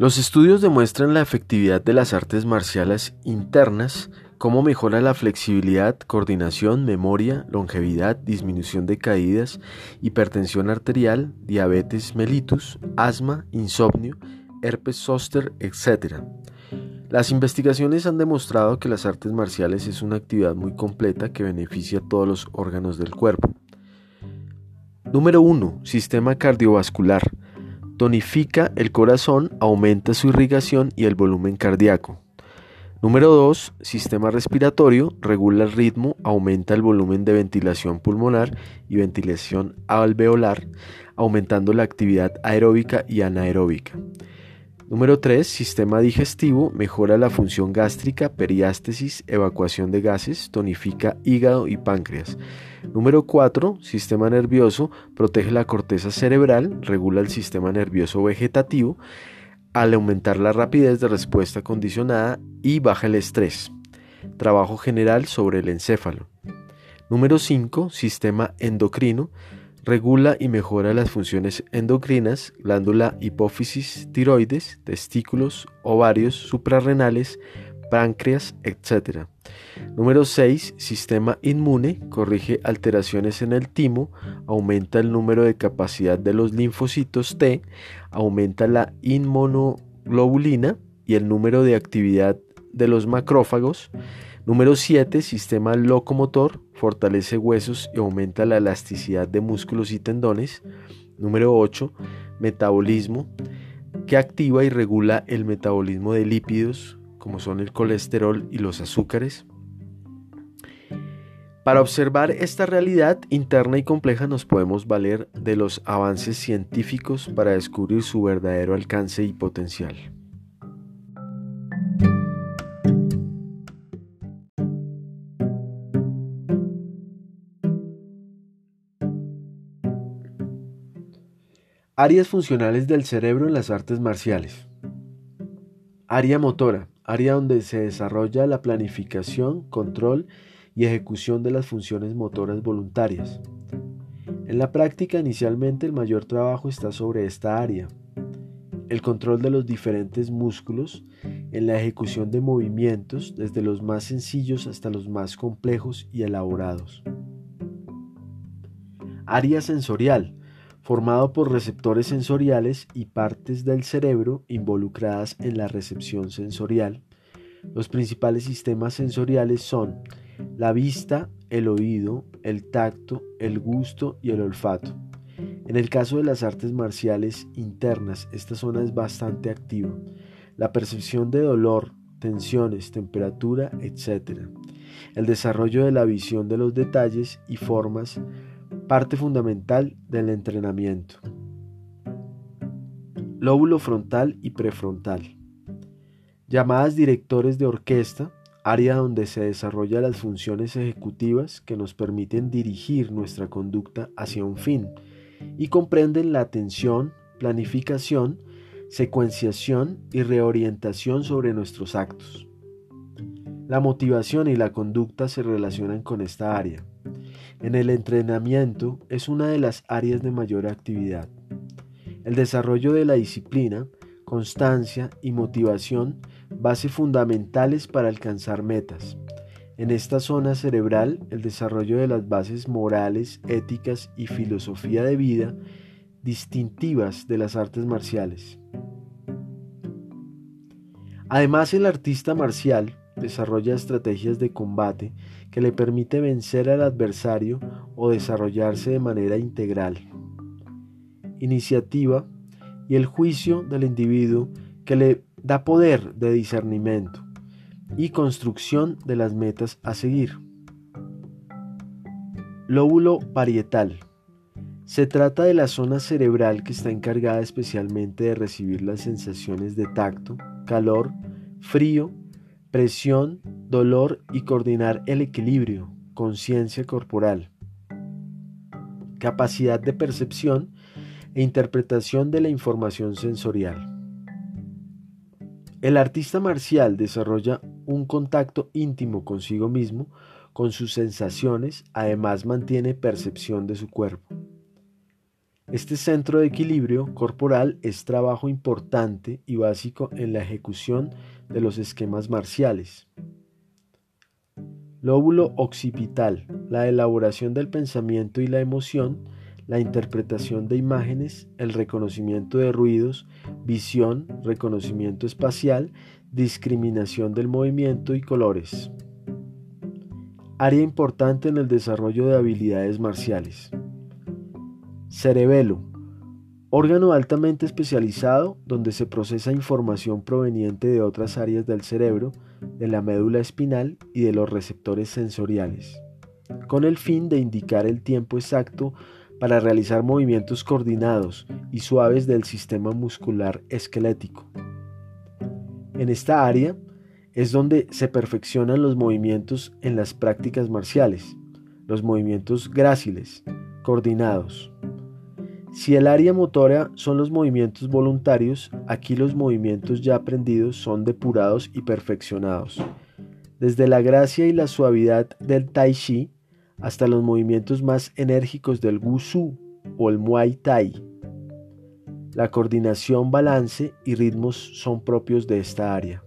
Los estudios demuestran la efectividad de las artes marciales internas, cómo mejora la flexibilidad, coordinación, memoria, longevidad, disminución de caídas, hipertensión arterial, diabetes mellitus, asma, insomnio, herpes zóster, etc. Las investigaciones han demostrado que las artes marciales es una actividad muy completa que beneficia a todos los órganos del cuerpo. Número 1. Sistema cardiovascular. Tonifica el corazón, aumenta su irrigación y el volumen cardíaco. Número 2. Sistema respiratorio. Regula el ritmo, aumenta el volumen de ventilación pulmonar y ventilación alveolar, aumentando la actividad aeróbica y anaeróbica. Número 3. Sistema digestivo. Mejora la función gástrica, periástesis, evacuación de gases, tonifica hígado y páncreas. Número 4. Sistema nervioso. Protege la corteza cerebral, regula el sistema nervioso vegetativo al aumentar la rapidez de respuesta condicionada y baja el estrés. Trabajo general sobre el encéfalo. Número 5. Sistema endocrino Regula y mejora las funciones endocrinas, glándula hipófisis, tiroides, testículos, ovarios, suprarrenales, páncreas, etc. Número 6. Sistema inmune. Corrige alteraciones en el timo, aumenta el número de capacidad de los linfocitos T, aumenta la inmunoglobulina y el número de actividad de los macrófagos. Número 7. Sistema locomotor. Fortalece huesos y aumenta la elasticidad de músculos y tendones. Número 8. Metabolismo. Que activa y regula el metabolismo de lípidos, como son el colesterol y los azúcares. Para observar esta realidad interna y compleja nos podemos valer de los avances científicos para descubrir su verdadero alcance y potencial. Áreas funcionales del cerebro en las artes marciales. Área motora, área donde se desarrolla la planificación, control y ejecución de las funciones motoras voluntarias. En la práctica inicialmente el mayor trabajo está sobre esta área. El control de los diferentes músculos en la ejecución de movimientos desde los más sencillos hasta los más complejos y elaborados. Área sensorial formado por receptores sensoriales y partes del cerebro involucradas en la recepción sensorial. Los principales sistemas sensoriales son la vista, el oído, el tacto, el gusto y el olfato. En el caso de las artes marciales internas, esta zona es bastante activa. La percepción de dolor, tensiones, temperatura, etc. El desarrollo de la visión de los detalles y formas Parte fundamental del entrenamiento. Lóbulo frontal y prefrontal. Llamadas directores de orquesta, área donde se desarrollan las funciones ejecutivas que nos permiten dirigir nuestra conducta hacia un fin y comprenden la atención, planificación, secuenciación y reorientación sobre nuestros actos. La motivación y la conducta se relacionan con esta área. En el entrenamiento es una de las áreas de mayor actividad. El desarrollo de la disciplina, constancia y motivación, base fundamentales para alcanzar metas. En esta zona cerebral, el desarrollo de las bases morales, éticas y filosofía de vida distintivas de las artes marciales. Además, el artista marcial desarrolla estrategias de combate que le permite vencer al adversario o desarrollarse de manera integral. Iniciativa y el juicio del individuo que le da poder de discernimiento y construcción de las metas a seguir. Lóbulo parietal. Se trata de la zona cerebral que está encargada especialmente de recibir las sensaciones de tacto, calor, frío presión, dolor y coordinar el equilibrio, conciencia corporal, capacidad de percepción e interpretación de la información sensorial. El artista marcial desarrolla un contacto íntimo consigo mismo, con sus sensaciones, además mantiene percepción de su cuerpo. Este centro de equilibrio corporal es trabajo importante y básico en la ejecución de los esquemas marciales. Lóbulo occipital, la elaboración del pensamiento y la emoción, la interpretación de imágenes, el reconocimiento de ruidos, visión, reconocimiento espacial, discriminación del movimiento y colores. Área importante en el desarrollo de habilidades marciales. Cerebelo. Órgano altamente especializado donde se procesa información proveniente de otras áreas del cerebro, de la médula espinal y de los receptores sensoriales, con el fin de indicar el tiempo exacto para realizar movimientos coordinados y suaves del sistema muscular esquelético. En esta área es donde se perfeccionan los movimientos en las prácticas marciales, los movimientos gráciles, coordinados. Si el área motora son los movimientos voluntarios, aquí los movimientos ya aprendidos son depurados y perfeccionados. Desde la gracia y la suavidad del tai chi hasta los movimientos más enérgicos del wushu o el muay thai. La coordinación, balance y ritmos son propios de esta área.